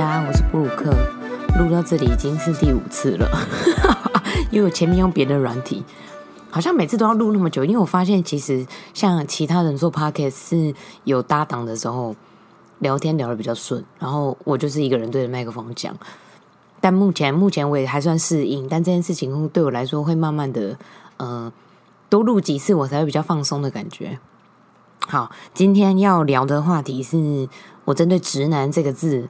家，我是布鲁克。录到这里已经是第五次了，因为我前面用别的软体，好像每次都要录那么久。因为我发现其实像其他人做 podcast 是有搭档的时候，聊天聊得比较顺，然后我就是一个人对着麦克风讲。但目前目前我也还算适应，但这件事情对我来说会慢慢的，呃，多录几次我才会比较放松的感觉。好，今天要聊的话题是我针对“直男”这个字，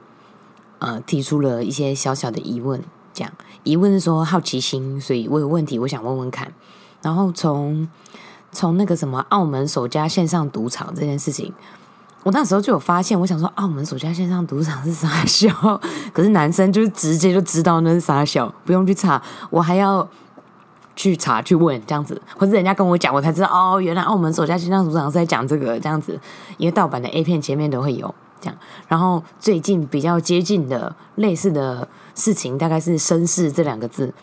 呃，提出了一些小小的疑问。这样疑问是说好奇心，所以我有问题，我想问问看。然后从从那个什么澳门首家线上赌场这件事情，我那时候就有发现，我想说澳门首家线上赌场是傻笑，可是男生就是直接就知道那是傻笑，不用去查，我还要。去查去问这样子，或者人家跟我讲，我才知道哦，原来澳门首家线上赌场是在讲这个这样子，因为盗版的 A 片前面都会有这样。然后最近比较接近的类似的事情，大概是“绅士”这两个字，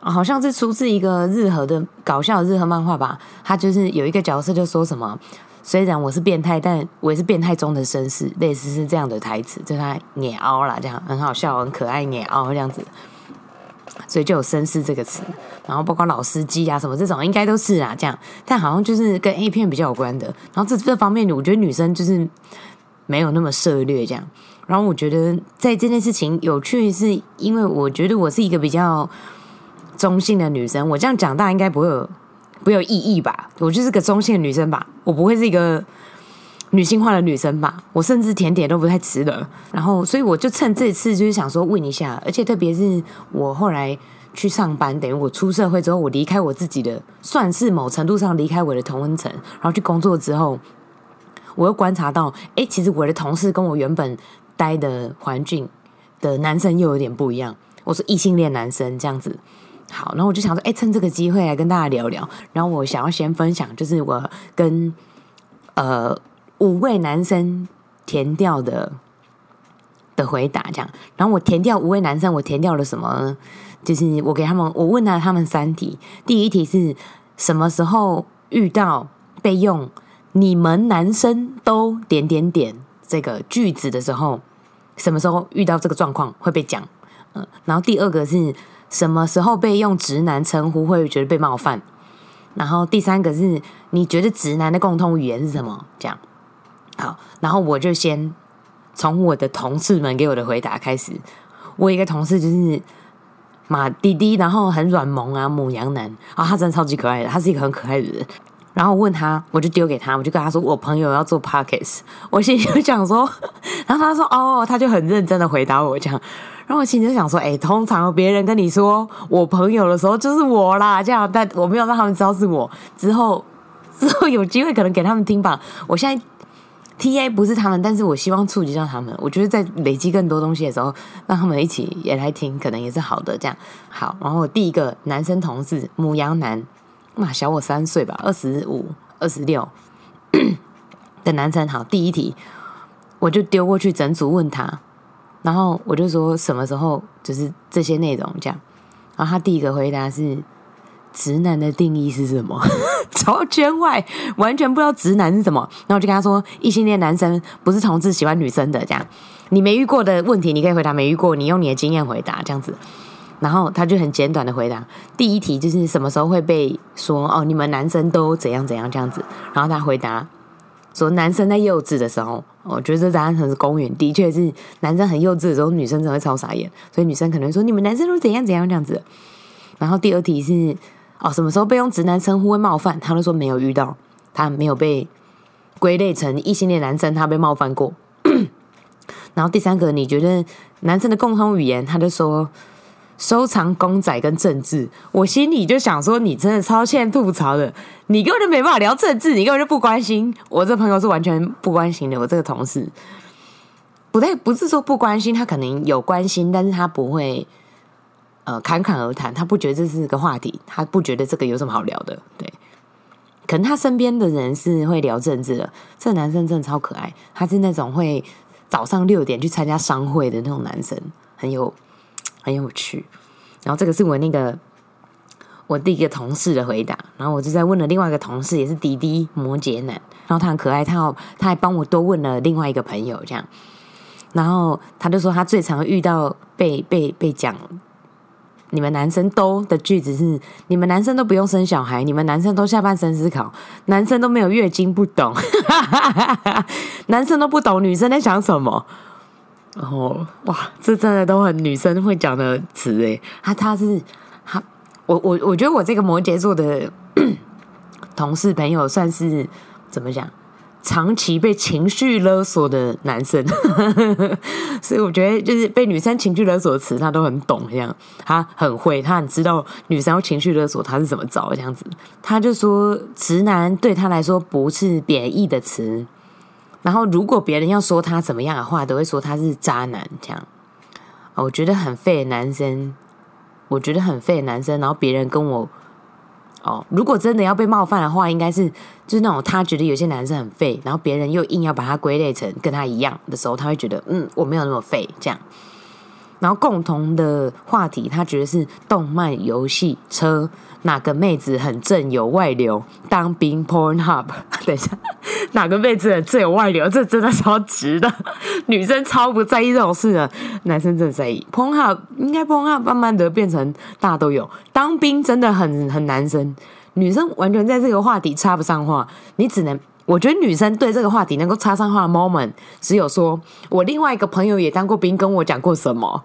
好像是出自一个日和的搞笑的日和漫画吧。他就是有一个角色就说什么：“虽然我是变态，但我也是变态中的绅士。”类似是这样的台词，就他碾凹啦，这样很好笑，很可爱，碾凹这样子。所以就有“绅士”这个词，然后包括老司机啊什么这种，应该都是啊这样。但好像就是跟 A 片比较有关的。然后这这方面，我觉得女生就是没有那么涉略这样。然后我觉得在这件事情有趣，是因为我觉得我是一个比较中性的女生。我这样讲，大家应该不会有不有异议吧？我就是个中性的女生吧？我不会是一个。女性化的女生吧，我甚至甜点都不太吃的。然后，所以我就趁这次就是想说问一下，而且特别是我后来去上班，等于我出社会之后，我离开我自己的，算是某程度上离开我的同温层，然后去工作之后，我又观察到，哎，其实我的同事跟我原本待的环境的男生又有点不一样。我是异性恋男生这样子。好，然后我就想说，哎，趁这个机会来跟大家聊聊。然后我想要先分享，就是我跟呃。五位男生填掉的的回答，这样。然后我填掉五位男生，我填掉了什么？就是我给他们，我问了他们三题。第一题是什么时候遇到被用“你们男生都点点点”这个句子的时候，什么时候遇到这个状况会被讲？嗯。然后第二个是什么时候被用直男称呼会觉得被冒犯？然后第三个是你觉得直男的共通语言是什么？这样。好，然后我就先从我的同事们给我的回答开始。我一个同事就是马弟弟，然后很软萌啊，母羊男啊，他真的超级可爱的，他是一个很可爱的人。然后问他，我就丢给他，我就跟他说，我朋友要做 pockets，我心里就想说，然后他说哦，他就很认真的回答我这样。然后我心里就想说，哎，通常别人跟你说我朋友的时候，就是我啦，这样，但我没有让他们知道是我。之后 之后有机会可能给他们听吧。我现在。T A 不是他们，但是我希望触及到他们。我觉得在累积更多东西的时候，让他们一起也来听，可能也是好的。这样好。然后第一个男生同事母羊男，小我三岁吧，二十五、二十六的男生。好，第一题我就丢过去整组问他，然后我就说什么时候就是这些内容这样。然后他第一个回答是。直男的定义是什么？超圈外，完全不知道直男是什么。然后我就跟他说，异性恋男生不是同志喜欢女生的这样。你没遇过的问题，你可以回答没遇过，你用你的经验回答这样子。然后他就很简短的回答，第一题就是什么时候会被说哦，你们男生都怎样怎样这样子。然后他回答说，男生在幼稚的时候，我觉得这答案很是公允，的确是男生很幼稚的时候，女生才会超傻眼。所以女生可能说，你们男生都怎样怎样这样子。然后第二题是。哦，什么时候被用直男称呼会冒犯？他都说没有遇到，他没有被归类成异性恋男生，他被冒犯过。然后第三个，你觉得男生的共同语言？他就说收藏公仔跟政治。我心里就想说，你真的超欠吐槽的，你根本就没办法聊政治，你根本就不关心。我这朋友是完全不关心的，我这个同事不对，不是说不关心，他可能有关心，但是他不会。呃，侃侃而谈，他不觉得这是个话题，他不觉得这个有什么好聊的，对。可能他身边的人是会聊政治的，这男生真的超可爱，他是那种会早上六点去参加商会的那种男生，很有很有趣。然后这个是我那个我第一个同事的回答，然后我就在问了另外一个同事，也是滴滴摩羯男，然后他很可爱，他他还帮我多问了另外一个朋友，这样。然后他就说他最常遇到被被被讲。你们男生都的句子是：你们男生都不用生小孩，你们男生都下半身思考，男生都没有月经，不懂，男生都不懂女生在想什么。然后，哇，这真的都很女生会讲的词诶。他他是他，我我我觉得我这个摩羯座的 同事朋友算是怎么讲？长期被情绪勒索的男生，所以我觉得就是被女生情绪勒索的词，他都很懂。这样，他很会，他很知道女生要情绪勒索他是怎么找这样子。他就说，直男对他来说不是贬义的词。然后，如果别人要说他怎么样的话，都会说他是渣男。这样，我觉得很废的男生，我觉得很废的男生。然后别人跟我。哦，如果真的要被冒犯的话，应该是就是那种他觉得有些男生很废，然后别人又硬要把他归类成跟他一样的时候，他会觉得嗯，我没有那么废这样。然后共同的话题，他觉得是动漫、游戏、车，哪个妹子很正有外流？当兵 porn hub，等一下，哪个妹子很正有外流？这真的超值的，女生超不在意这种事的，男生真的在意。porn hub 应该 porn hub 慢慢的变成大家都有。当兵真的很很男生，女生完全在这个话题插不上话，你只能。我觉得女生对这个话题能够插上话的 moment，只有说我另外一个朋友也当过兵，跟我讲过什么。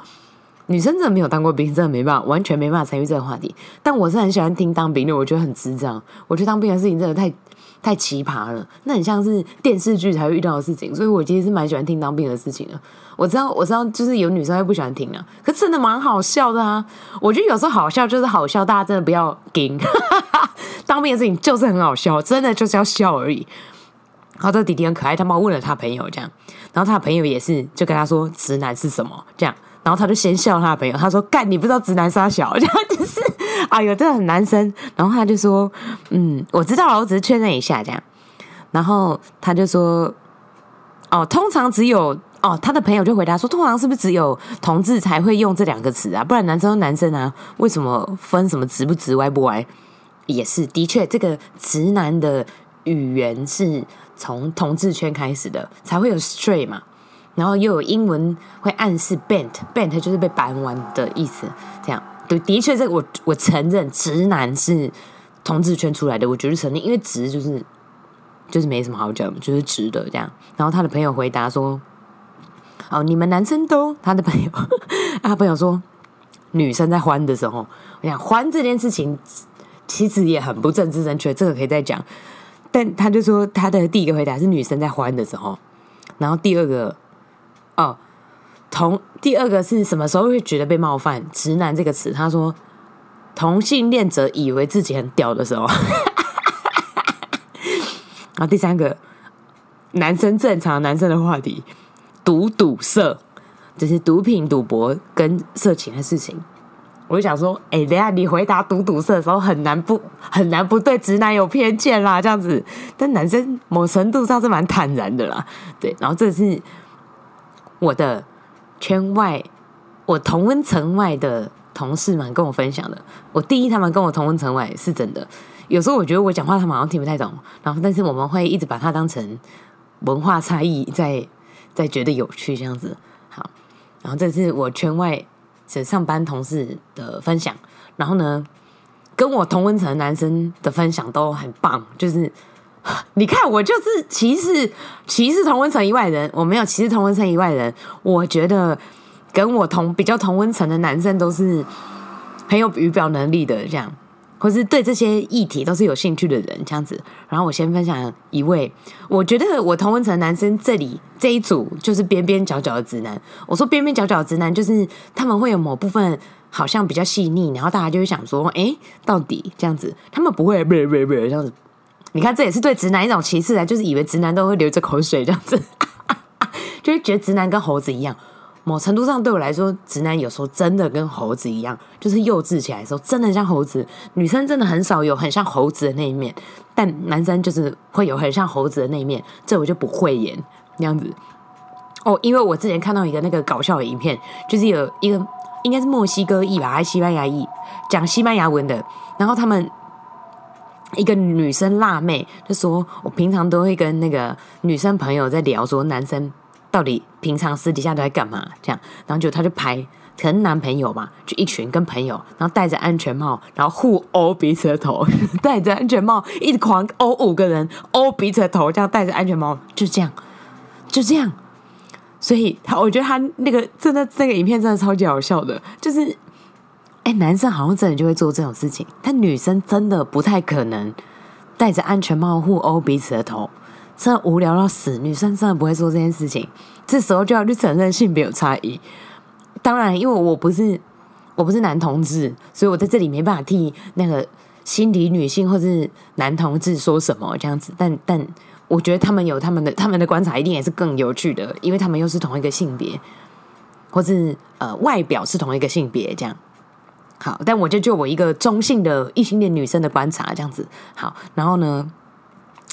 女生真的没有当过兵，真的没办法，完全没办法参与这个话题。但我是很喜欢听当兵的，我觉得很智障。我觉得当兵的事情真的太太奇葩了，那很像是电视剧才会遇到的事情。所以我其实是蛮喜欢听当兵的事情的。我知道，我知道，就是有女生会不喜欢听啊，可真的蛮好笑的啊。我觉得有时候好笑就是好笑，大家真的不要惊。当兵的事情就是很好笑，真的就是要笑而已。然后这弟弟很可爱，他妈问了他朋友这样，然后他的朋友也是就跟他说直男是什么这样，然后他就先笑他的朋友，他说干你不知道直男杀小，这样就是哎呦，这很男生。然后他就说嗯，我知道了，我只是确认一下这样。然后他就说哦，通常只有哦，他的朋友就回答说，通常是不是只有同志才会用这两个词啊？不然男生男生啊，为什么分什么直不直歪不歪？也是的确，这个直男的语言是。从同志圈开始的，才会有 straight 嘛，然后又有英文会暗示 bent，bent 就是被扳弯的意思。这样，对，的确，这个我我承认，直男是同志圈出来的，我绝对承认，因为直就是就是没什么好讲，就是直的这样。然后他的朋友回答说：“哦，你们男生都……”他的朋友，他朋友说：“女生在欢的时候，我想欢这件事情其实也很不政治正确，这个可以再讲。”但他就说，他的第一个回答是女生在欢的时候，然后第二个，哦，同第二个是什么时候会觉得被冒犯？直男这个词，他说同性恋者以为自己很屌的时候，然后第三个男生正常男生的话题，赌赌色，就是毒品、赌博跟色情的事情。我就想说，哎，等下你回答堵堵塞的时候，很难不很难不对直男有偏见啦，这样子。但男生某程度上是蛮坦然的啦，对。然后这是我的圈外，我同温层外的同事们跟我分享的。我第一，他们跟我同温层外是真的。有时候我觉得我讲话他们好像听不太懂，然后但是我们会一直把它当成文化差异，在在觉得有趣这样子。好，然后这是我圈外。这上班同事的分享，然后呢，跟我同温层男生的分享都很棒。就是你看，我就是歧视歧视同温层以外人，我没有歧视同温层以外人。我觉得跟我同比较同温层的男生都是很有语表能力的，这样。或是对这些议题都是有兴趣的人，这样子。然后我先分享一位，我觉得我同文层男生这里这一组就是边边角角的直男。我说边边角角的直男，就是他们会有某部分好像比较细腻，然后大家就会想说，哎，到底这样子，他们不会不不不这样子。你看，这也是对直男一种歧视啊，就是以为直男都会流着口水这样子，就会觉得直男跟猴子一样。某程度上对我来说，直男有时候真的跟猴子一样，就是幼稚起来的时候真的像猴子。女生真的很少有很像猴子的那一面，但男生就是会有很像猴子的那一面，这我就不会演那样子。哦，因为我之前看到一个那个搞笑的影片，就是有一个应该是墨西哥裔吧，还是西班牙裔，讲西班牙文的，然后他们一个女生辣妹就说：“我平常都会跟那个女生朋友在聊，说男生。”到底平常私底下都在干嘛？这样，然后就他就拍，可能男朋友嘛，就一群跟朋友，然后戴着安全帽，然后互殴彼此的头，戴着安全帽一直狂殴五个人，殴彼此的头，这样戴着安全帽，就这样，就这样。所以他，我觉得他那个真的这个影片真的超级好笑的，就是，哎，男生好像真的就会做这种事情，但女生真的不太可能戴着安全帽互殴彼此的头，真的无聊到死。女生真的不会做这件事情，这时候就要去承认性别有差异。当然，因为我不是我不是男同志，所以我在这里没办法替那个心理女性或是男同志说什么这样子，但但。我觉得他们有他们的他们的观察，一定也是更有趣的，因为他们又是同一个性别，或是呃外表是同一个性别，这样好。但我就就我一个中性的异性恋女生的观察，这样子好。然后呢，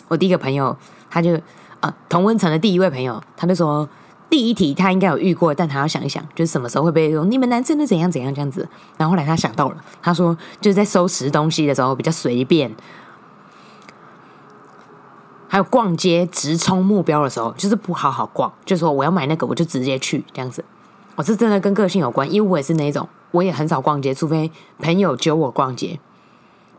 我第一个朋友他就啊同温层的第一位朋友，他就说第一题他应该有遇过，但他要想一想，就是什么时候会被说你们男生都怎样怎样这样子。然后后来他想到了，他说就是在收拾东西的时候比较随便。还有逛街直冲目标的时候，就是不好好逛，就说我要买那个，我就直接去这样子。我是真的跟个性有关，因为我也是那种，我也很少逛街，除非朋友揪我逛街。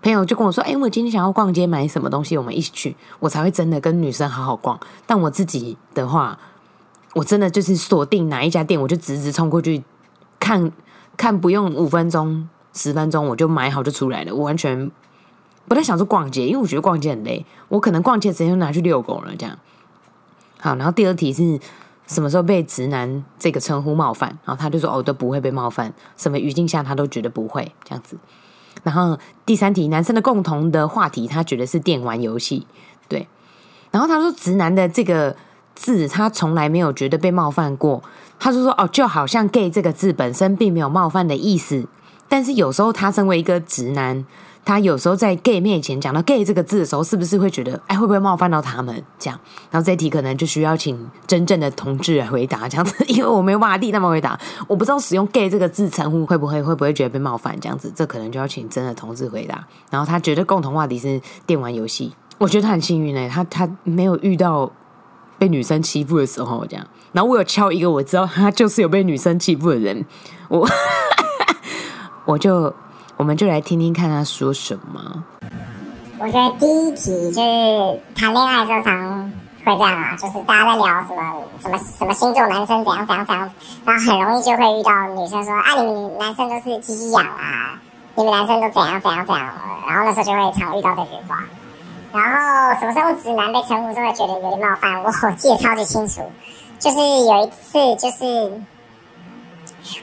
朋友就跟我说：“哎，我今天想要逛街，买什么东西，我们一起去，我才会真的跟女生好好逛。”但我自己的话，我真的就是锁定哪一家店，我就直直冲过去看，看不用五分钟、十分钟，我就买好就出来了，我完全。不太想说逛街，因为我觉得逛街很累。我可能逛街直接就拿去遛狗了，这样。好，然后第二题是什么时候被直男这个称呼冒犯？然后他就说：“哦，都不会被冒犯，什么语境下他都觉得不会这样子。”然后第三题，男生的共同的话题，他觉得是电玩游戏。对。然后他说：“直男的这个字，他从来没有觉得被冒犯过。”他就说：“哦，就好像 ‘gay’ 这个字本身并没有冒犯的意思，但是有时候他身为一个直男。”他有时候在 gay 面前讲到 gay 这个字的时候，是不是会觉得，哎，会不会冒犯到他们？这样，然后这题可能就需要请真正的同志来回答，这样子，因为我没有办法替他们回答，我不知道使用 gay 这个字称呼会不会会不会觉得被冒犯，这样子，这可能就要请真的同志回答。然后他觉得共同话题是电玩游戏，我觉得他很幸运呢，他他没有遇到被女生欺负的时候，这样。然后我有敲一个我知道他就是有被女生欺负的人，我 我就。我们就来听听看他说什么。我觉得第一题就是谈恋爱时候常会这样啊，就是大家在聊什么什么什么星座男生怎样怎样怎样，然后很容易就会遇到女生说啊，你们男生都是鸡鸡痒啊，你们男生都怎样怎样怎样，然后那时候就会常遇到这句话。然后什么时候直男被称呼就会觉得有点冒犯，我记得超级清楚，就是有一次就是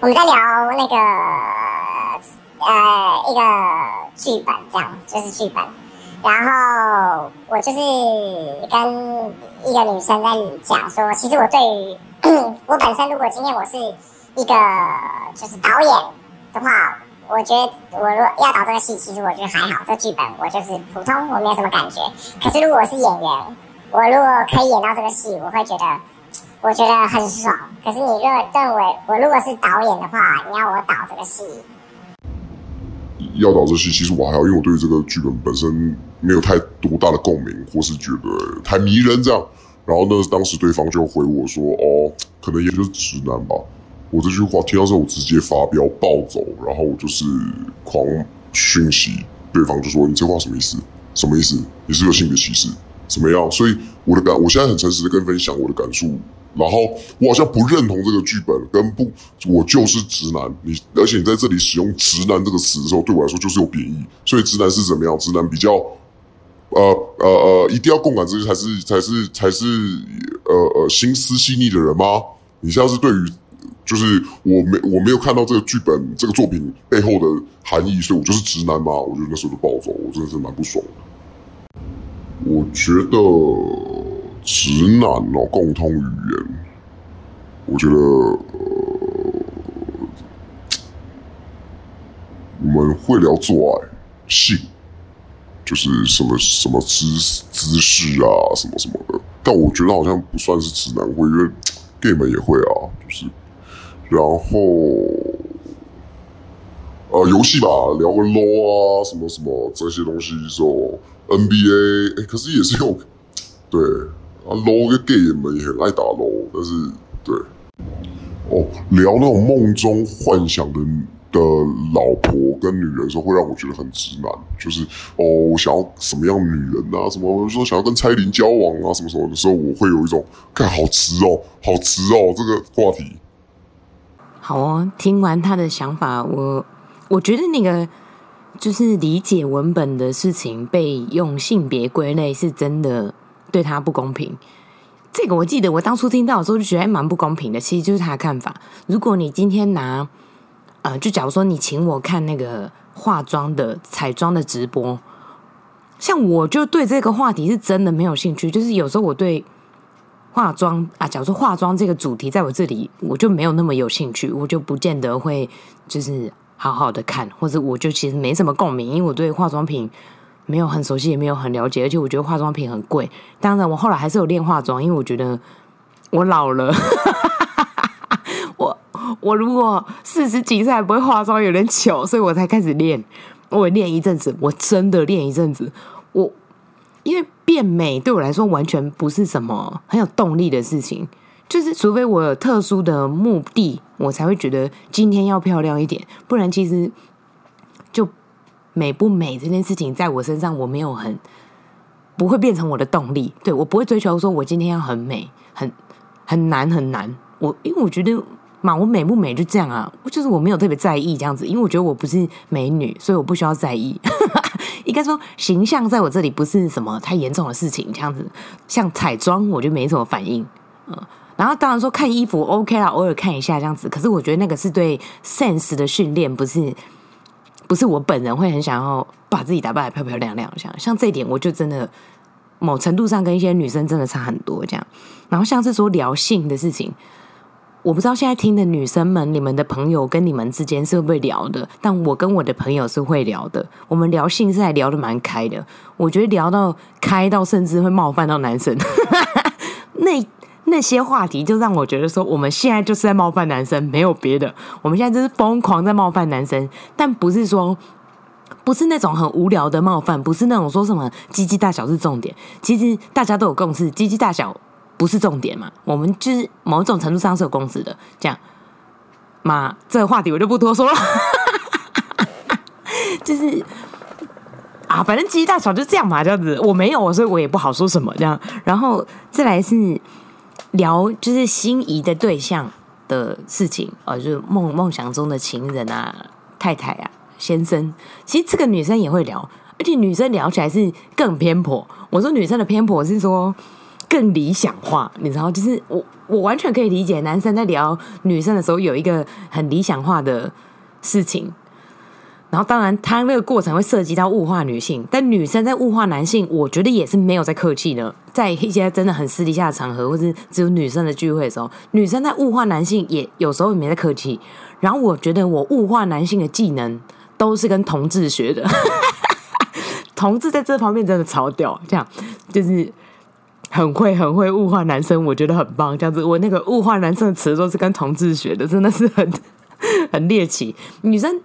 我们在聊那个。呃，一个剧本这样，就是剧本。然后我就是跟一个女生在讲说，其实我对于我本身，如果今天我是一个就是导演的话，我觉得我如果要导这个戏，其实我觉得还好，这剧本我就是普通，我没有什么感觉。可是如果我是演员，我如果可以演到这个戏，我会觉得 我觉得很爽。可是你若认为我如果是导演的话，你要我导这个戏？要导这戏，其实我还要，因为我对这个剧本本身没有太多大的共鸣，或是觉得太迷人这样。然后呢，当时对方就回我说：“哦，可能也就是直男吧。”我这句话听到之后，我直接发飙暴走，然后我就是狂讯息对方，就说：“你这话什么意思？什么意思？你是个性别歧视？怎么样？”所以我的感，我现在很诚实的跟分享我的感触。然后我好像不认同这个剧本，跟不我就是直男。你而且你在这里使用“直男”这个词的时候，对我来说就是有贬义。所以直男是怎么样？直男比较呃呃呃，一定要共感这些才是才是才是呃呃心思细腻的人吗？你现在是对于就是我没我没有看到这个剧本这个作品背后的含义，所以我就是直男吗？我觉得那时候就暴走，我真的是蛮不爽的。我觉得。直男哦，共通语言，我觉得我们会聊做爱、性，就是什么什么姿姿势啊，什么什么的。但我觉得好像不算是直男会，因为 gay 们也会啊，就是。然后，呃，游戏吧，聊个 low 啊，什么什么这些东西，说 NBA，哎，可是也是有，对。啊，low 跟 gay 们也很爱打 low，但是对，哦，聊那种梦中幻想的的老婆跟女人的时候，会让我觉得很直男，就是哦，我想要什么样女人啊？什么说想要跟蔡依林交往啊？什么什么的时候，我会有一种，看好直哦，好直哦，这个话题。好哦，听完他的想法，我我觉得那个就是理解文本的事情被用性别归类，是真的对他不公平。这个我记得，我当初听到的时候就觉得蛮不公平的。其实就是他的看法。如果你今天拿呃，就假如说你请我看那个化妆的彩妆的直播，像我就对这个话题是真的没有兴趣。就是有时候我对。化妆啊，假如说化妆这个主题在我这里，我就没有那么有兴趣，我就不见得会就是好好的看，或者我就其实没什么共鸣，因为我对化妆品没有很熟悉，也没有很了解，而且我觉得化妆品很贵。当然，我后来还是有练化妆，因为我觉得我老了，我我如果四十几岁还不会化妆，有点糗，所以我才开始练。我练一阵子，我真的练一阵子，我。因为变美对我来说完全不是什么很有动力的事情，就是除非我有特殊的目的，我才会觉得今天要漂亮一点。不然其实美不美这件事情，在我身上我没有很不会变成我的动力。对我不会追求说我今天要很美，很很难很难。我因为我觉得嘛，我美不美就这样啊，就是我没有特别在意这样子，因为我觉得我不是美女，所以我不需要在意。应该说形象在我这里不是什么太严重的事情，这样子像彩妆我就没什么反应，嗯，然后当然说看衣服 OK 啦，偶尔看一下这样子，可是我觉得那个是对 sense 的训练，不是不是我本人会很想要把自己打扮的漂漂亮亮，像像这一点我就真的某程度上跟一些女生真的差很多这样，然后像是说聊性的事情。我不知道现在听的女生们，你们的朋友跟你们之间是会不会聊的？但我跟我的朋友是会聊的。我们聊性是还聊得蛮开的。我觉得聊到开到甚至会冒犯到男生，那那些话题就让我觉得说，我们现在就是在冒犯男生，没有别的。我们现在就是疯狂在冒犯男生，但不是说不是那种很无聊的冒犯，不是那种说什么鸡鸡大小是重点。其实大家都有共识，鸡鸡大小。不是重点嘛？我们就是某种程度上是有共识的，这样嘛，这个话题我就不多说了。就是啊，反正鸡大小就这样嘛，这样子我没有，所以我也不好说什么这样。然后再来是聊就是心仪的对象的事情啊，就是梦梦想中的情人啊、太太啊、先生。其实这个女生也会聊，而且女生聊起来是更偏颇。我说女生的偏颇是说。更理想化，你知道，就是我我完全可以理解男生在聊女生的时候有一个很理想化的事情，然后当然他那个过程会涉及到物化女性，但女生在物化男性，我觉得也是没有在客气的，在一些真的很私底下的场合，或是只有女生的聚会的时候，女生在物化男性也有时候也没在客气。然后我觉得我物化男性的技能都是跟同志学的，同志在这方面真的超屌，这样就是。很会很会物化男生，我觉得很棒。这样子，我那个物化男生的词都是跟同志学的，真的是很很猎奇。女生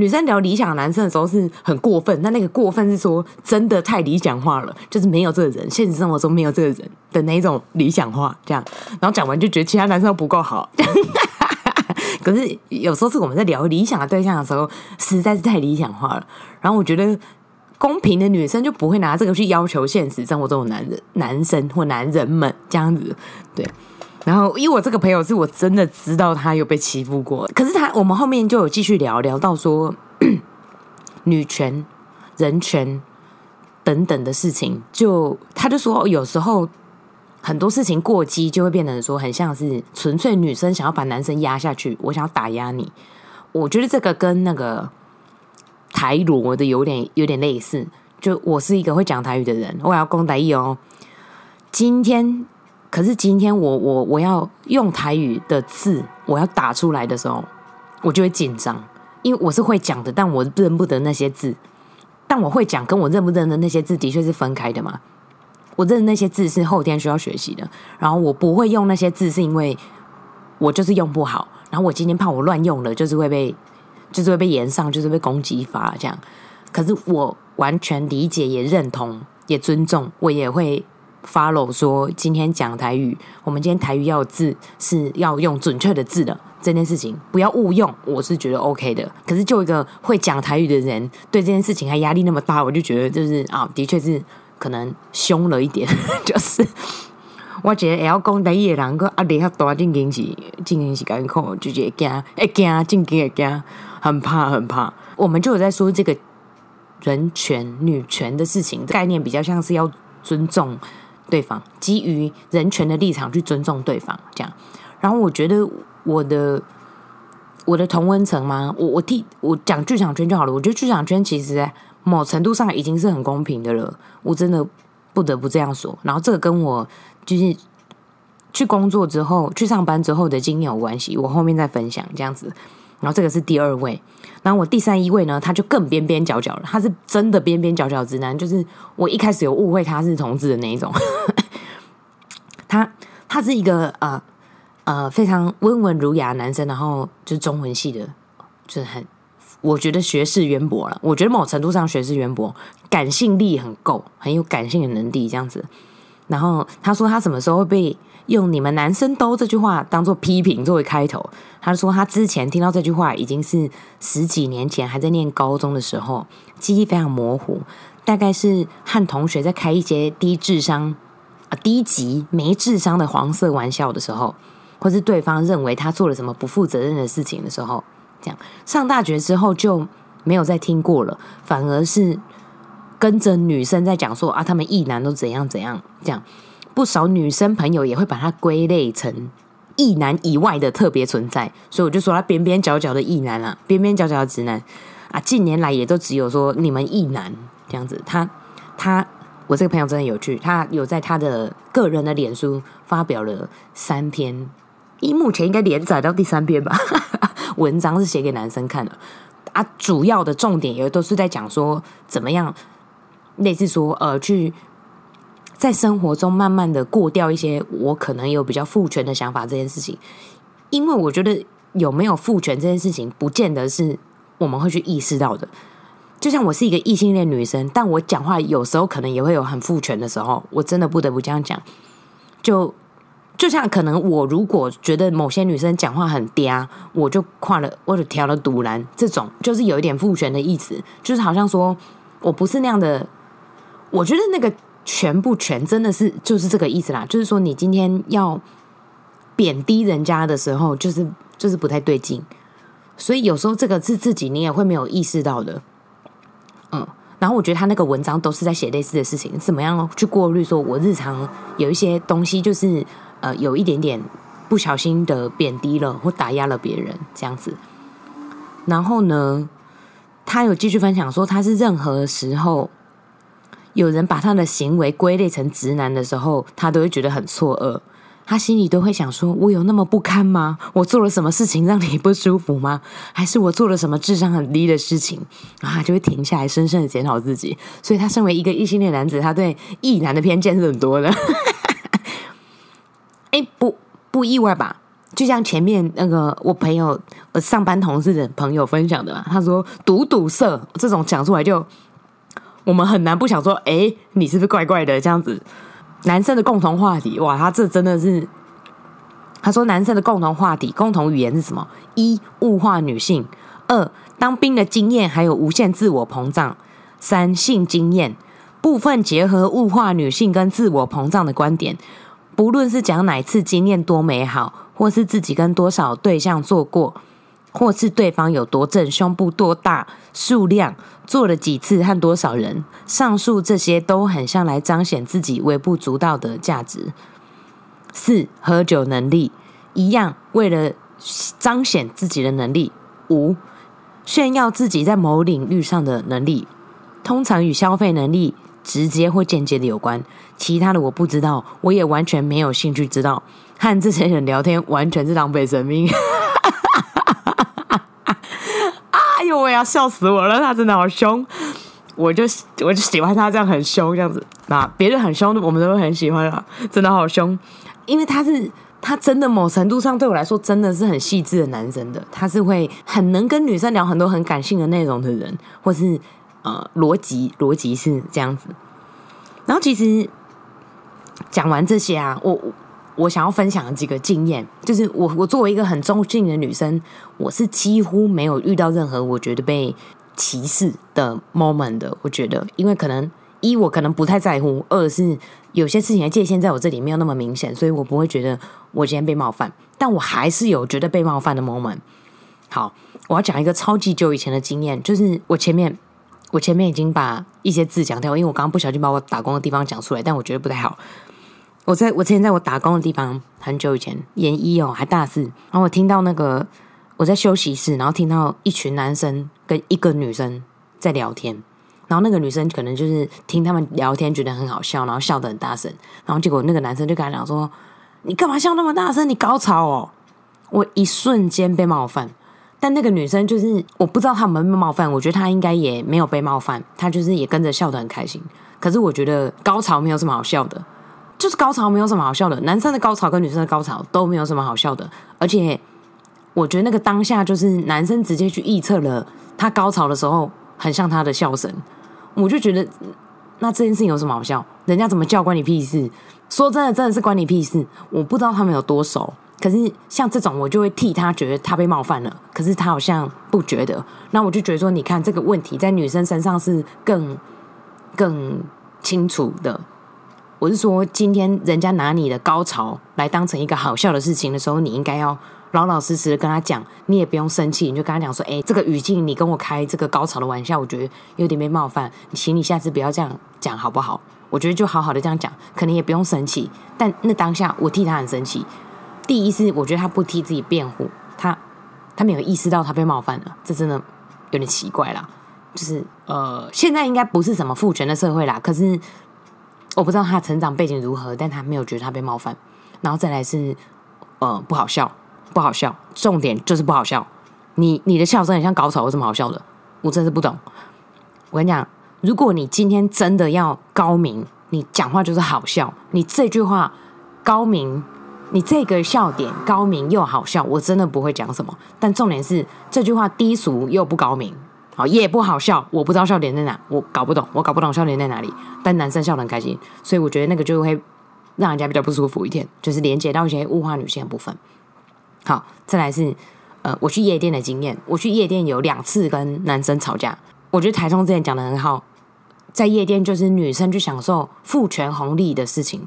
女生聊理想男生的时候是很过分，但那个过分是说真的太理想化了，就是没有这个人，现实生活中没有这个人的那一种理想化。这样，然后讲完就觉得其他男生都不够好。可是有时候是我们在聊理想的对象的时候，实在是太理想化了。然后我觉得。公平的女生就不会拿这个去要求现实生活中的男人、男生或男人们这样子，对。然后，因为我这个朋友是我真的知道他有被欺负过，可是他我们后面就有继续聊聊到说 女权、人权等等的事情，就他就说有时候很多事情过激就会变成说很像是纯粹女生想要把男生压下去，我想要打压你。我觉得这个跟那个。台罗的有点有点类似，就我是一个会讲台语的人，我要攻台语哦。今天可是今天我我我要用台语的字，我要打出来的时候，我就会紧张，因为我是会讲的，但我认不得那些字。但我会讲，跟我认不认的那些字的确是分开的嘛。我认那些字是后天需要学习的，然后我不会用那些字，是因为我就是用不好。然后我今天怕我乱用了，就是会被。就是会被延上，就是被攻击发这样。可是我完全理解，也认同，也尊重，我也会 follow 说今天讲台语，我们今天台语要字是要用准确的字的这件事情，不要误用，我是觉得 OK 的。可是就一个会讲台语的人，对这件事情还压力那么大，我就觉得就是啊，的确是可能凶了一点，就是我觉得也要讲台语的人，个压力较大，进行是进行是艰苦，就觉得惊，会惊，进惊会惊，很怕很怕。我们就有在说这个人权、女权的事情，概念比较像是要尊重。对方基于人权的立场去尊重对方，这样。然后我觉得我的我的同温层吗？我我替我讲剧场圈就好了。我觉得剧场圈其实某程度上已经是很公平的了。我真的不得不这样说。然后这个跟我就是去工作之后、去上班之后的经验有关系。我后面再分享这样子。然后这个是第二位，然后我第三一位呢，他就更边边角角了，他是真的边边角角直男，就是我一开始有误会他是同志的那一种。他他是一个呃呃非常温文儒雅的男生，然后就是中文系的，就是很我觉得学识渊博了，我觉得某程度上学识渊博，感性力很够，很有感性的能力这样子。然后他说他什么时候会被。用“你们男生都”这句话当做批评作为开头，他说他之前听到这句话已经是十几年前，还在念高中的时候，记忆非常模糊，大概是和同学在开一些低智商、啊低级、没智商的黄色玩笑的时候，或是对方认为他做了什么不负责任的事情的时候，这样上大学之后就没有再听过了，反而是跟着女生在讲说啊，他们异男都怎样怎样这样。不少女生朋友也会把它归类成异男以外的特别存在，所以我就说他边边角角的异男啊，边边角角的直男啊，近年来也都只有说你们异男这样子。他他我这个朋友真的有趣，他有在他的个人的脸书发表了三篇，一目前应该连载到第三篇吧，文章是写给男生看的啊，主要的重点也都是在讲说怎么样，类似说呃去。在生活中慢慢的过掉一些我可能有比较父权的想法这件事情，因为我觉得有没有父权这件事情，不见得是我们会去意识到的。就像我是一个异性恋女生，但我讲话有时候可能也会有很父权的时候，我真的不得不这样讲。就就像可能我如果觉得某些女生讲话很嗲，我就跨了或者调了独蓝，这种就是有一点父权的意思，就是好像说我不是那样的。我觉得那个。全不全真的是就是这个意思啦，就是说你今天要贬低人家的时候，就是就是不太对劲，所以有时候这个是自己你也会没有意识到的，嗯，然后我觉得他那个文章都是在写类似的事情，怎么样去过滤？说我日常有一些东西就是呃有一点点不小心的贬低了或打压了别人这样子，然后呢，他有继续分享说他是任何时候。有人把他的行为归类成直男的时候，他都会觉得很错愕，他心里都会想说：“我有那么不堪吗？我做了什么事情让你不舒服吗？还是我做了什么智商很低的事情？”然后他就会停下来，深深的检讨自己。所以，他身为一个异性恋男子，他对异男的偏见是很多的。哎，不不意外吧？就像前面那个我朋友上班同事的朋友分享的嘛，他说“堵堵塞”这种讲出来就。我们很难不想说，哎，你是不是怪怪的这样子？男生的共同话题，哇，他这真的是，他说男生的共同话题、共同语言是什么？一物化女性，二当兵的经验，还有无限自我膨胀，三性经验部分结合物化女性跟自我膨胀的观点，不论是讲哪次经验多美好，或是自己跟多少对象做过。或是对方有多正，胸部多大，数量做了几次和多少人，上述这些都很像来彰显自己微不足道的价值。四喝酒能力一样，为了彰显自己的能力。五炫耀自己在某领域上的能力，通常与消费能力直接或间接的有关。其他的我不知道，我也完全没有兴趣知道。和这些人聊天，完全是浪费生命。哎呦，我要笑死我了！他真的好凶，我就我就喜欢他这样很凶这样子。那别人很凶，我们都会很喜欢啊，真的好凶。因为他是他真的某程度上对我来说真的是很细致的男生的，他是会很能跟女生聊很多很感性的内容的人，或是呃逻辑逻辑是这样子。然后其实讲完这些啊，我我想要分享几个经验，就是我我作为一个很中性的女生，我是几乎没有遇到任何我觉得被歧视的 moment 的。我觉得，因为可能一我可能不太在乎，二是有些事情的界限在我这里没有那么明显，所以我不会觉得我今天被冒犯，但我还是有觉得被冒犯的 moment。好，我要讲一个超级久以前的经验，就是我前面我前面已经把一些字讲掉，因为我刚刚不小心把我打工的地方讲出来，但我觉得不太好。我在我之前在我打工的地方很久以前，研一哦，还大四，然后我听到那个我在休息室，然后听到一群男生跟一个女生在聊天，然后那个女生可能就是听他们聊天觉得很好笑，然后笑得很大声，然后结果那个男生就跟他讲说：“你干嘛笑那么大声？你高潮哦！”我一瞬间被冒犯，但那个女生就是我不知道他们有没有冒犯，我觉得她应该也没有被冒犯，她就是也跟着笑得很开心。可是我觉得高潮没有什么好笑的。就是高潮没有什么好笑的，男生的高潮跟女生的高潮都没有什么好笑的，而且我觉得那个当下就是男生直接去预测了他高潮的时候很像他的笑声，我就觉得那这件事情有什么好笑？人家怎么叫关你屁事？说真的，真的是关你屁事。我不知道他们有多熟，可是像这种我就会替他觉得他被冒犯了，可是他好像不觉得。那我就觉得说，你看这个问题在女生身上是更更清楚的。我是说，今天人家拿你的高潮来当成一个好笑的事情的时候，你应该要老老实实的跟他讲，你也不用生气，你就跟他讲说：“哎，这个语境，你跟我开这个高潮的玩笑，我觉得有点被冒犯，请你下次不要这样讲，好不好？”我觉得就好好的这样讲，可能也不用生气。但那当下我替他很生气。第一是我觉得他不替自己辩护，他他没有意识到他被冒犯了，这真的有点奇怪啦。就是呃，现在应该不是什么父权的社会啦，可是。我不知道他成长背景如何，但他没有觉得他被冒犯。然后再来是，呃，不好笑，不好笑。重点就是不好笑。你你的笑声很像高潮，有什么好笑的？我真是不懂。我跟你讲，如果你今天真的要高明，你讲话就是好笑。你这句话高明，你这个笑点高明又好笑，我真的不会讲什么。但重点是这句话低俗又不高明。也不好笑，我不知道笑点在哪，我搞不懂，我搞不懂笑点在哪里。但男生笑得很开心，所以我觉得那个就会让人家比较不舒服一点，就是连接到一些物化女性的部分。好，再来是呃，我去夜店的经验，我去夜店有两次跟男生吵架。我觉得台中之前讲的很好，在夜店就是女生去享受父权红利的事情。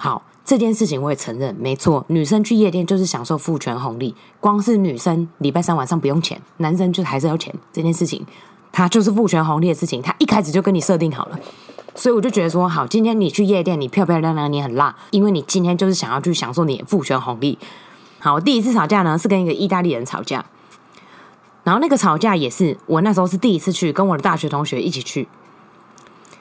好。这件事情我也承认，没错，女生去夜店就是享受父权红利。光是女生礼拜三晚上不用钱，男生就还是要钱。这件事情，它就是父权红利的事情，他一开始就跟你设定好了。所以我就觉得说，好，今天你去夜店，你漂漂亮亮，你很辣，因为你今天就是想要去享受你的父权红利。好，我第一次吵架呢是跟一个意大利人吵架，然后那个吵架也是我那时候是第一次去，跟我的大学同学一起去。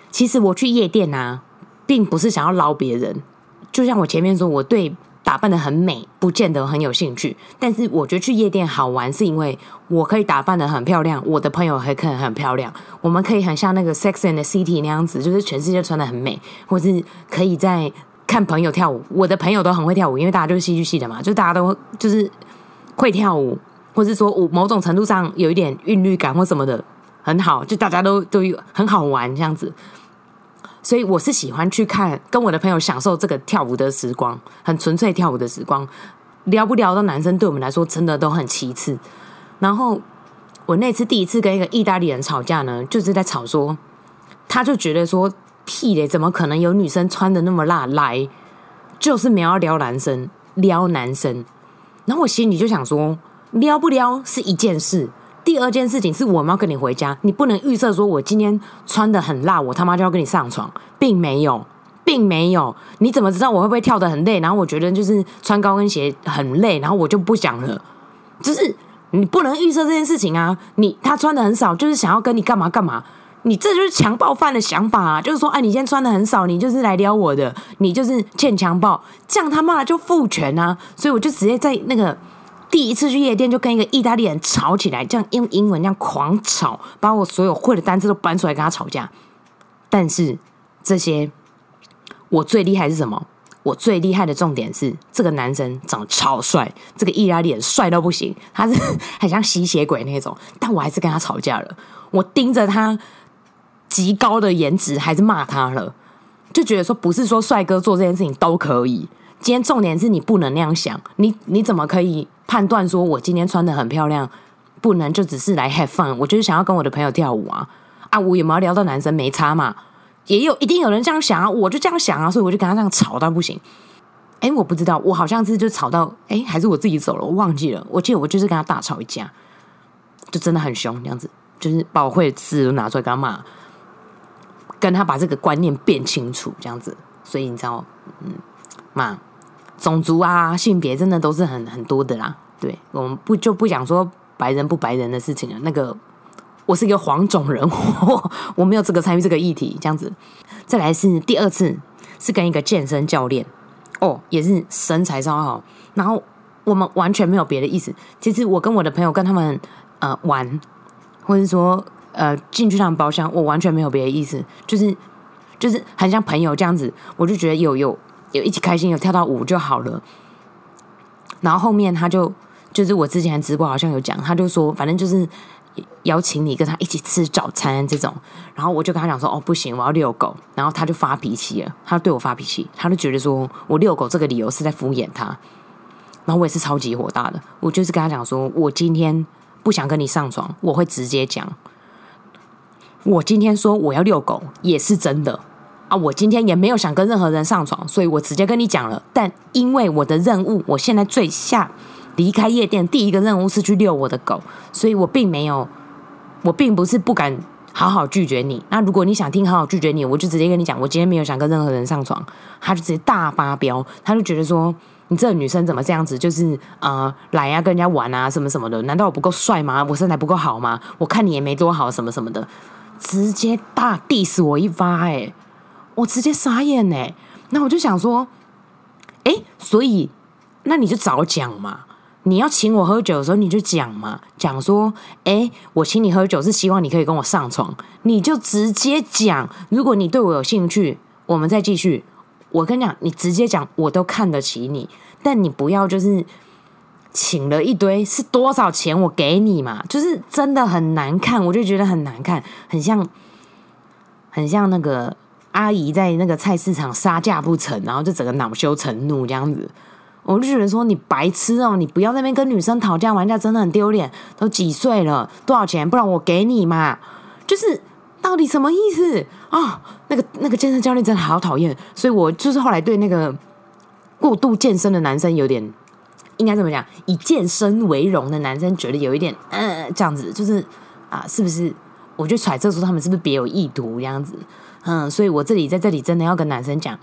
其实我去夜店啊，并不是想要捞别人。就像我前面说，我对打扮的很美不见得很有兴趣，但是我觉得去夜店好玩，是因为我可以打扮的很漂亮，我的朋友还可能很漂亮，我们可以很像那个《Sex and the City》那样子，就是全世界穿的很美，或是可以在看朋友跳舞，我的朋友都很会跳舞，因为大家都是戏剧系的嘛，就大家都就是会跳舞，或是说我某种程度上有一点韵律感或什么的很好，就大家都都有很好玩这样子。所以我是喜欢去看，跟我的朋友享受这个跳舞的时光，很纯粹跳舞的时光。聊不聊到男生，对我们来说真的都很其次。然后我那次第一次跟一个意大利人吵架呢，就是在吵说，他就觉得说屁嘞，怎么可能有女生穿的那么辣来？就是没有撩男生，撩男生。然后我心里就想说，撩不撩是一件事。第二件事情是我们要跟你回家，你不能预测说我今天穿的很辣，我他妈就要跟你上床，并没有，并没有。你怎么知道我会不会跳的很累？然后我觉得就是穿高跟鞋很累，然后我就不想了。就是你不能预测这件事情啊！你他穿的很少，就是想要跟你干嘛干嘛？你这就是强暴犯的想法啊！就是说，哎，你今天穿的很少，你就是来撩我的，你就是欠强暴，这样他妈的就父权啊！所以我就直接在那个。第一次去夜店就跟一个意大利人吵起来，这样用英文这样狂吵，把我所有会的单词都搬出来跟他吵架。但是这些我最厉害是什么？我最厉害的重点是这个男生长得超帅，这个意大利人帅到不行，他是 很像吸血鬼那种。但我还是跟他吵架了，我盯着他极高的颜值，还是骂他了。就觉得说，不是说帅哥做这件事情都可以。今天重点是你不能那样想，你你怎么可以判断说我今天穿的很漂亮，不能就只是来 have fun？我就是想要跟我的朋友跳舞啊啊！我有没有聊到男生没差嘛？也有一定有人这样想啊，我就这样想啊，所以我就跟他这样吵到不行。哎，我不知道，我好像是就吵到哎，还是我自己走了，我忘记了。我记得我就是跟他大吵一架，就真的很凶，这样子，就是把我会的字都拿出来跟他骂，跟他把这个观念变清楚，这样子。所以你知道，嗯，骂种族啊、性别真的都是很很多的啦。对，我们不就不讲说白人不白人的事情了。那个，我是一个黄种人，我我没有资格参与这个议题，这样子。再来是第二次，是跟一个健身教练。哦，也是身材超好，然后我们完全没有别的意思。其实我跟我的朋友跟他们呃玩，或者说呃进去他们包厢，我完全没有别的意思，就是就是很像朋友这样子。我就觉得有有有一起开心，有跳到舞就好了。然后后面他就就是我之前直播好像有讲，他就说反正就是。邀请你跟他一起吃早餐这种，然后我就跟他讲说：“哦，不行，我要遛狗。”然后他就发脾气了，他对我发脾气，他就觉得说我遛狗这个理由是在敷衍他。然后我也是超级火大的，我就是跟他讲说：“我今天不想跟你上床，我会直接讲。我今天说我要遛狗也是真的啊，我今天也没有想跟任何人上床，所以我直接跟你讲了。但因为我的任务，我现在最下。”离开夜店，第一个任务是去遛我的狗，所以我并没有，我并不是不敢好好拒绝你。那如果你想听好好拒绝你，我就直接跟你讲，我今天没有想跟任何人上床。他就直接大发飙，他就觉得说，你这女生怎么这样子？就是呃，来啊，跟人家玩啊，什么什么的？难道我不够帅吗？我身材不够好吗？我看你也没多好，什么什么的，直接大 diss 我一发，哎，我直接傻眼哎。那我就想说，哎，所以那你就早讲嘛。你要请我喝酒的时候，你就讲嘛，讲说，哎，我请你喝酒是希望你可以跟我上床，你就直接讲。如果你对我有兴趣，我们再继续。我跟你讲，你直接讲，我都看得起你。但你不要就是请了一堆，是多少钱我给你嘛？就是真的很难看，我就觉得很难看，很像，很像那个阿姨在那个菜市场杀价不成，然后就整个恼羞成怒这样子。我就觉得说你白痴哦，你不要那边跟女生讨价还价，真的很丢脸。都几岁了，多少钱？不然我给你嘛。就是到底什么意思啊？那个那个健身教练真的好讨厌，所以我就是后来对那个过度健身的男生有点，应该怎么讲？以健身为荣的男生觉得有一点，嗯，这样子就是啊，是不是？我就揣测出他们是不是别有意图这样子？嗯，所以我这里在这里真的要跟男生讲。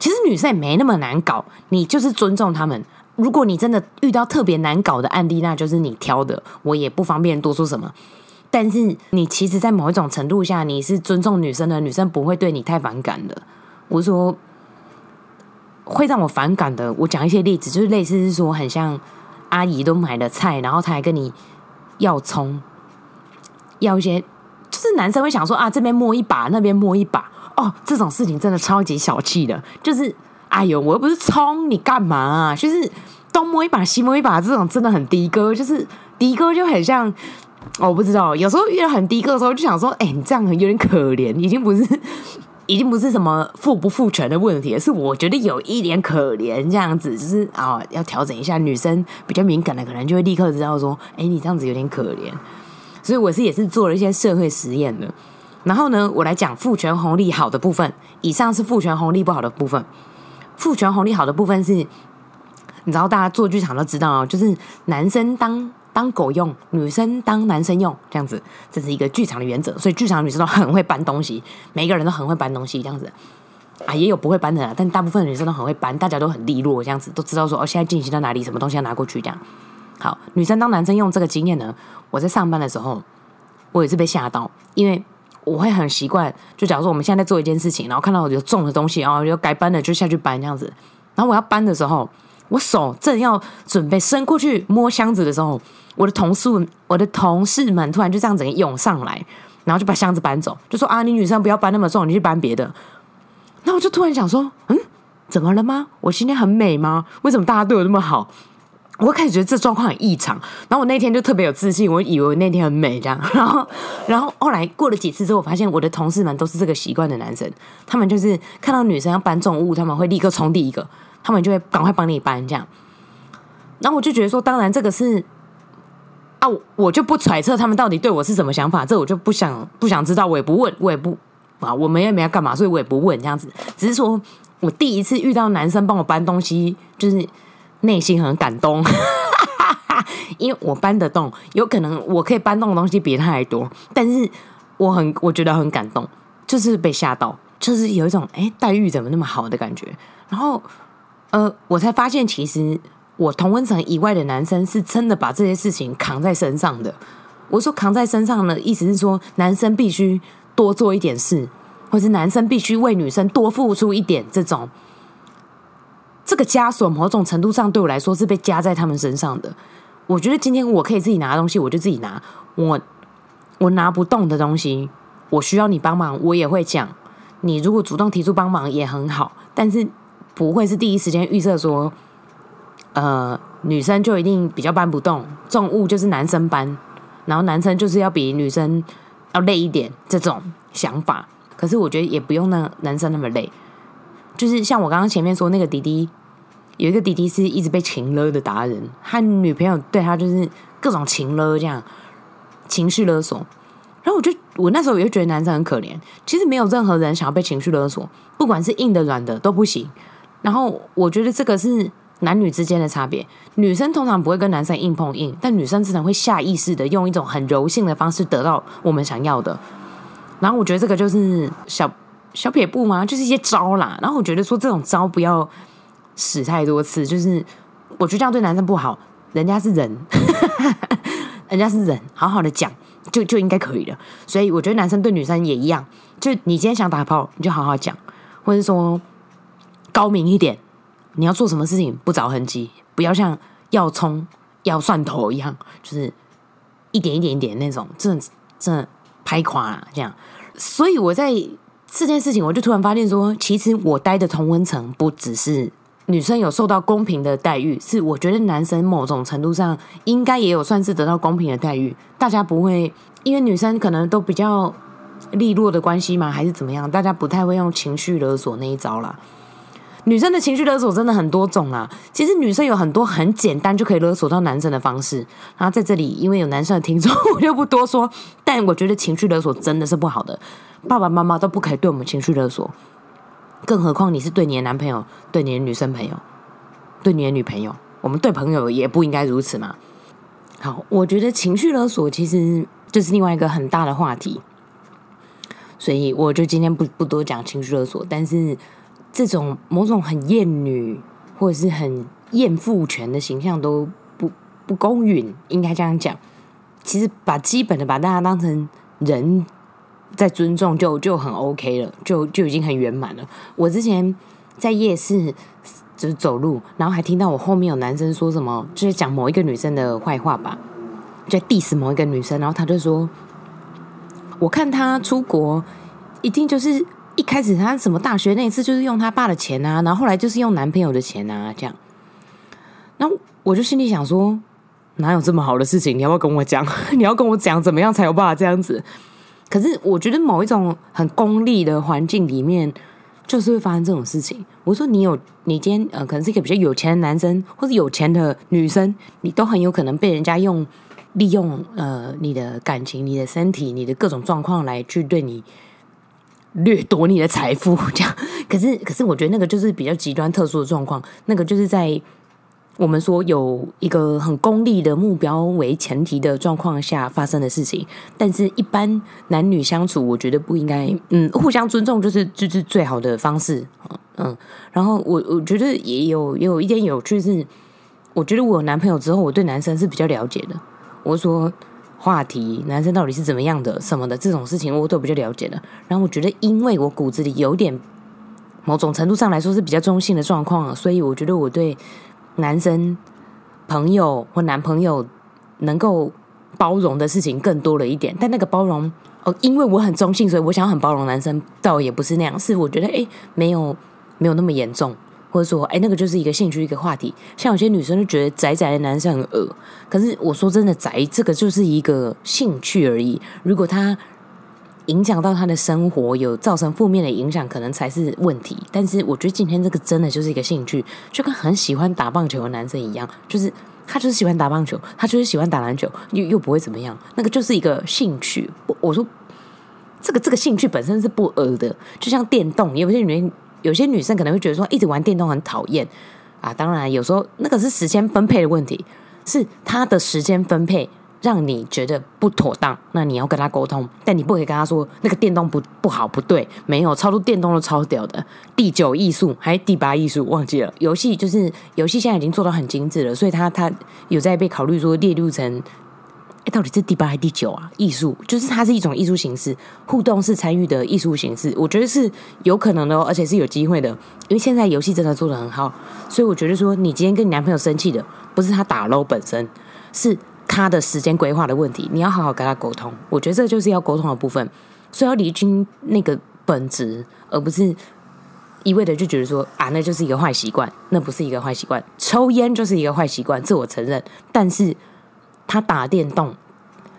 其实女生也没那么难搞，你就是尊重他们。如果你真的遇到特别难搞的案例，那就是你挑的，我也不方便多说什么。但是你其实，在某一种程度下，你是尊重女生的，女生不会对你太反感的。我说会让我反感的，我讲一些例子，就是类似是说，很像阿姨都买了菜，然后她还跟你要葱，要一些，是男生会想说啊，这边摸一把，那边摸一把。哦，这种事情真的超级小气的，就是哎呦，我又不是冲你干嘛啊？就是东摸一把西摸一把，这种真的很的哥，就是的哥就很像，我不知道，有时候遇到很的哥的时候，就想说，哎，你这样有点可怜，已经不是，已经不是什么父不父权的问题，是我觉得有一点可怜这样子，就是啊，要调整一下，女生比较敏感的，可能就会立刻知道说，哎，你这样子有点可怜，所以我是也是做了一些社会实验的。然后呢，我来讲父权红利好的部分。以上是父权红利不好的部分。父权红利好的部分是，你知道大家做剧场都知道哦，就是男生当当狗用，女生当男生用，这样子，这是一个剧场的原则。所以剧场女生都很会搬东西，每个人都很会搬东西，这样子啊，也有不会搬的，但大部分女生都很会搬，大家都很利落，这样子都知道说哦，现在进行到哪里，什么东西要拿过去，这样。好，女生当男生用这个经验呢，我在上班的时候，我也是被吓到，因为。我会很习惯，就假如说我们现在在做一件事情，然后看到有重的东西，然后有该搬的就下去搬这样子。然后我要搬的时候，我手正要准备伸过去摸箱子的时候，我的同事我的同事们突然就这样子涌上来，然后就把箱子搬走，就说啊，你女生不要搬那么重，你去搬别的。那我就突然想说，嗯，怎么了吗？我今天很美吗？为什么大家对我那么好？我开始觉得这状况很异常，然后我那天就特别有自信，我以为那天很美这样，然后，然后后来过了几次之后，我发现我的同事们都是这个习惯的男生，他们就是看到女生要搬重物，他们会立刻冲第一个，他们就会赶快帮你搬这样。然后我就觉得说，当然这个是啊，我就不揣测他们到底对我是什么想法，这我就不想不想知道，我也不问，我也不啊，我们也没要干嘛，所以我也不问这样子，只是说我第一次遇到男生帮我搬东西，就是内心很感动。因为我搬得动，有可能我可以搬动的东西比他还多，但是我很我觉得很感动，就是被吓到，就是有一种哎待遇怎么那么好的感觉。然后呃，我才发现其实我同温层以外的男生是真的把这些事情扛在身上的。我说扛在身上的意思是说，男生必须多做一点事，或是男生必须为女生多付出一点这种。这个枷锁某种程度上对我来说是被加在他们身上的。我觉得今天我可以自己拿东西，我就自己拿。我我拿不动的东西，我需要你帮忙，我也会讲。你如果主动提出帮忙也很好，但是不会是第一时间预设说，呃，女生就一定比较搬不动，重物就是男生搬，然后男生就是要比女生要累一点这种想法。可是我觉得也不用那男生那么累，就是像我刚刚前面说那个滴滴。有一个弟弟是一直被情勒的达人，他女朋友对他就是各种情勒，这样情绪勒索。然后我就我那时候也就觉得男生很可怜。其实没有任何人想要被情绪勒索，不管是硬的软的都不行。然后我觉得这个是男女之间的差别。女生通常不会跟男生硬碰硬，但女生自然会下意识的用一种很柔性的方式得到我们想要的。然后我觉得这个就是小小撇步吗？就是一些招啦。然后我觉得说这种招不要。使太多次，就是我觉得这样对男生不好。人家是人，人家是人，好好的讲就就应该可以了。所以我觉得男生对女生也一样。就你今天想打炮，你就好好讲，或者说高明一点。你要做什么事情不着痕迹，不要像要葱要蒜头一样，就是一点一点一点那种，这这拍垮了这样。所以我在这件事情，我就突然发现说，其实我待的同温层不只是。女生有受到公平的待遇，是我觉得男生某种程度上应该也有算是得到公平的待遇。大家不会因为女生可能都比较利落的关系嘛？还是怎么样？大家不太会用情绪勒索那一招啦。女生的情绪勒索真的很多种啊。其实女生有很多很简单就可以勒索到男生的方式。然后在这里，因为有男生的听众，我就不多说。但我觉得情绪勒索真的是不好的，爸爸妈妈都不可以对我们情绪勒索。更何况你是对你的男朋友、对你的女生朋友、对你的女朋友，我们对朋友也不应该如此嘛。好，我觉得情绪勒索其实就是另外一个很大的话题，所以我就今天不不多讲情绪勒索。但是这种某种很厌女或者是很厌父权的形象都不不公允，应该这样讲。其实把基本的把大家当成人。在尊重就就很 OK 了，就就已经很圆满了。我之前在夜市就是走路，然后还听到我后面有男生说什么，就是讲某一个女生的坏话吧，就 diss 某一个女生，然后他就说：“我看他出国，一定就是一开始他什么大学那一次就是用他爸的钱啊，然后后来就是用男朋友的钱啊，这样。”那我就心里想说：“哪有这么好的事情？你要不要跟我讲？你要跟我讲怎么样才有办法这样子？”可是我觉得某一种很功利的环境里面，就是会发生这种事情。我说你有，你今天呃，可能是一个比较有钱的男生，或者有钱的女生，你都很有可能被人家用利用呃你的感情、你的身体、你的各种状况来去对你掠夺你的财富，这样。可是，可是我觉得那个就是比较极端特殊的状况，那个就是在。我们说有一个很功利的目标为前提的状况下发生的事情，但是一般男女相处，我觉得不应该，嗯，互相尊重就是就是最好的方式，嗯，然后我我觉得也有也有一点有趣是，我觉得我有男朋友之后，我对男生是比较了解的。我说话题，男生到底是怎么样的什么的这种事情，我都比较了解的。然后我觉得，因为我骨子里有点某种程度上来说是比较中性的状况，所以我觉得我对。男生朋友或男朋友能够包容的事情更多了一点，但那个包容哦，因为我很中性，所以我想要很包容男生，倒也不是那样。是我觉得哎，没有没有那么严重，或者说，哎，那个就是一个兴趣一个话题。像有些女生就觉得宅宅的男生很恶，可是我说真的，宅这个就是一个兴趣而已。如果他影响到他的生活，有造成负面的影响，可能才是问题。但是我觉得今天这个真的就是一个兴趣，就跟很喜欢打棒球的男生一样，就是他就是喜欢打棒球，他就是喜欢打篮球，又又不会怎么样，那个就是一个兴趣。我说这个这个兴趣本身是不恶的，就像电动，有些女有些女生可能会觉得说一直玩电动很讨厌啊。当然有时候那个是时间分配的问题，是他的时间分配。让你觉得不妥当，那你要跟他沟通，但你不可以跟他说那个电动不不好不对，没有超出电动都超屌的第九艺术还是第八艺术忘记了。游戏就是游戏，现在已经做到很精致了，所以他他有在被考虑说列入成，哎，到底是第八还是第九啊？艺术就是它是一种艺术形式，互动式参与的艺术形式，我觉得是有可能的，哦而且是有机会的，因为现在游戏真的做的很好，所以我觉得说你今天跟你男朋友生气的不是他打 low 本身，是。他的时间规划的问题，你要好好跟他沟通。我觉得这就是要沟通的部分，所以要离清那个本质，而不是一味的就觉得说啊，那就是一个坏习惯，那不是一个坏习惯。抽烟就是一个坏习惯，这我承认。但是他打电动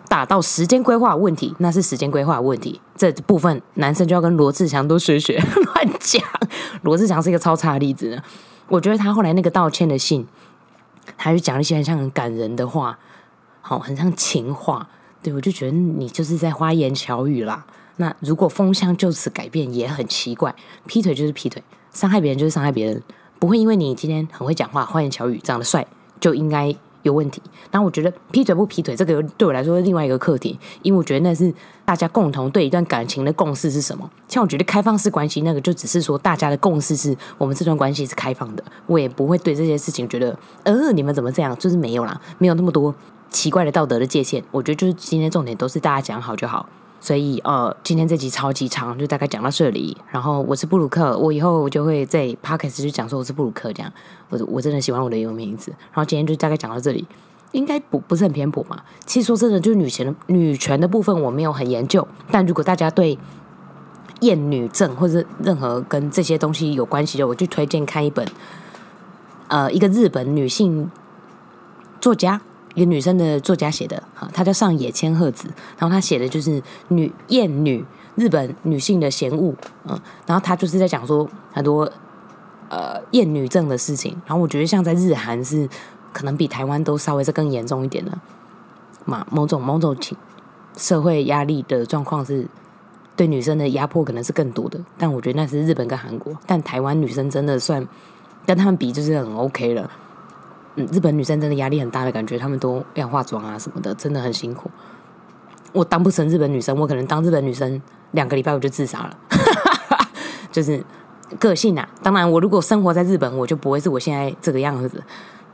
打到时间规划问题，那是时间规划问题。这部分男生就要跟罗志祥多学学，乱讲。罗志祥是一个超差的例子呢。我觉得他后来那个道歉的信，他就讲一些很像很感人的话。好，很像情话，对我就觉得你就是在花言巧语啦。那如果风向就此改变，也很奇怪。劈腿就是劈腿，伤害别人就是伤害别人，不会因为你今天很会讲话、花言巧语、长得帅，就应该有问题。然后我觉得劈腿不劈腿，这个对我来说是另外一个课题，因为我觉得那是大家共同对一段感情的共识是什么。像我觉得开放式关系那个，就只是说大家的共识是我们这段关系是开放的，我也不会对这些事情觉得，呃，你们怎么这样？就是没有啦，没有那么多。奇怪的道德的界限，我觉得就是今天重点都是大家讲好就好。所以呃，今天这集超级长，就大概讲到这里。然后我是布鲁克，我以后我就会在 podcast 就讲说我是布鲁克这样。我我真的喜欢我的英文名字。然后今天就大概讲到这里，应该不不是很偏颇嘛。其实说真的，就是女权的女权的部分我没有很研究。但如果大家对厌女症或者任何跟这些东西有关系的，我就推荐看一本呃一个日本女性作家。一个女生的作家写的，哈，她叫上野千鹤子，然后她写的就是女厌女日本女性的嫌恶，嗯，然后她就是在讲说很多呃厌女症的事情，然后我觉得像在日韩是可能比台湾都稍微是更严重一点的，嘛，某种某种情社会压力的状况是对女生的压迫可能是更多的，但我觉得那是日本跟韩国，但台湾女生真的算跟他们比就是很 OK 了。嗯，日本女生真的压力很大的感觉，她们都要化妆啊什么的，真的很辛苦。我当不成日本女生，我可能当日本女生两个礼拜我就自杀了，就是个性啊。当然，我如果生活在日本，我就不会是我现在这个样子。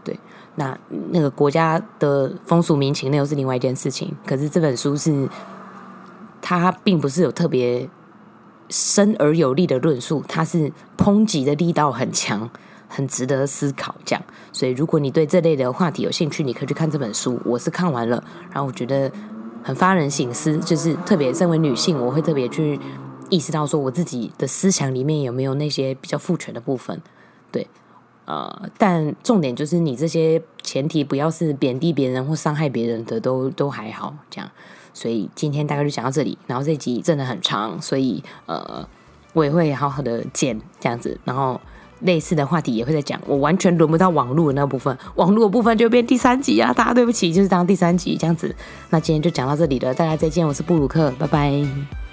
对，那那个国家的风俗民情那又是另外一件事情。可是这本书是，它并不是有特别深而有力的论述，它是抨击的力道很强。很值得思考，这样。所以，如果你对这类的话题有兴趣，你可以去看这本书。我是看完了，然后我觉得很发人省思。就是特别身为女性，我会特别去意识到，说我自己的思想里面有没有那些比较父权的部分。对，呃，但重点就是你这些前提不要是贬低别人或伤害别人的，都都还好。这样，所以今天大概就讲到这里。然后这集真的很长，所以呃，我也会好好的剪这样子，然后。类似的话题也会在讲，我完全轮不到网络的那部分，网络的部分就变第三集啊！大家对不起，就是当第三集这样子。那今天就讲到这里了，大家再见，我是布鲁克，拜拜。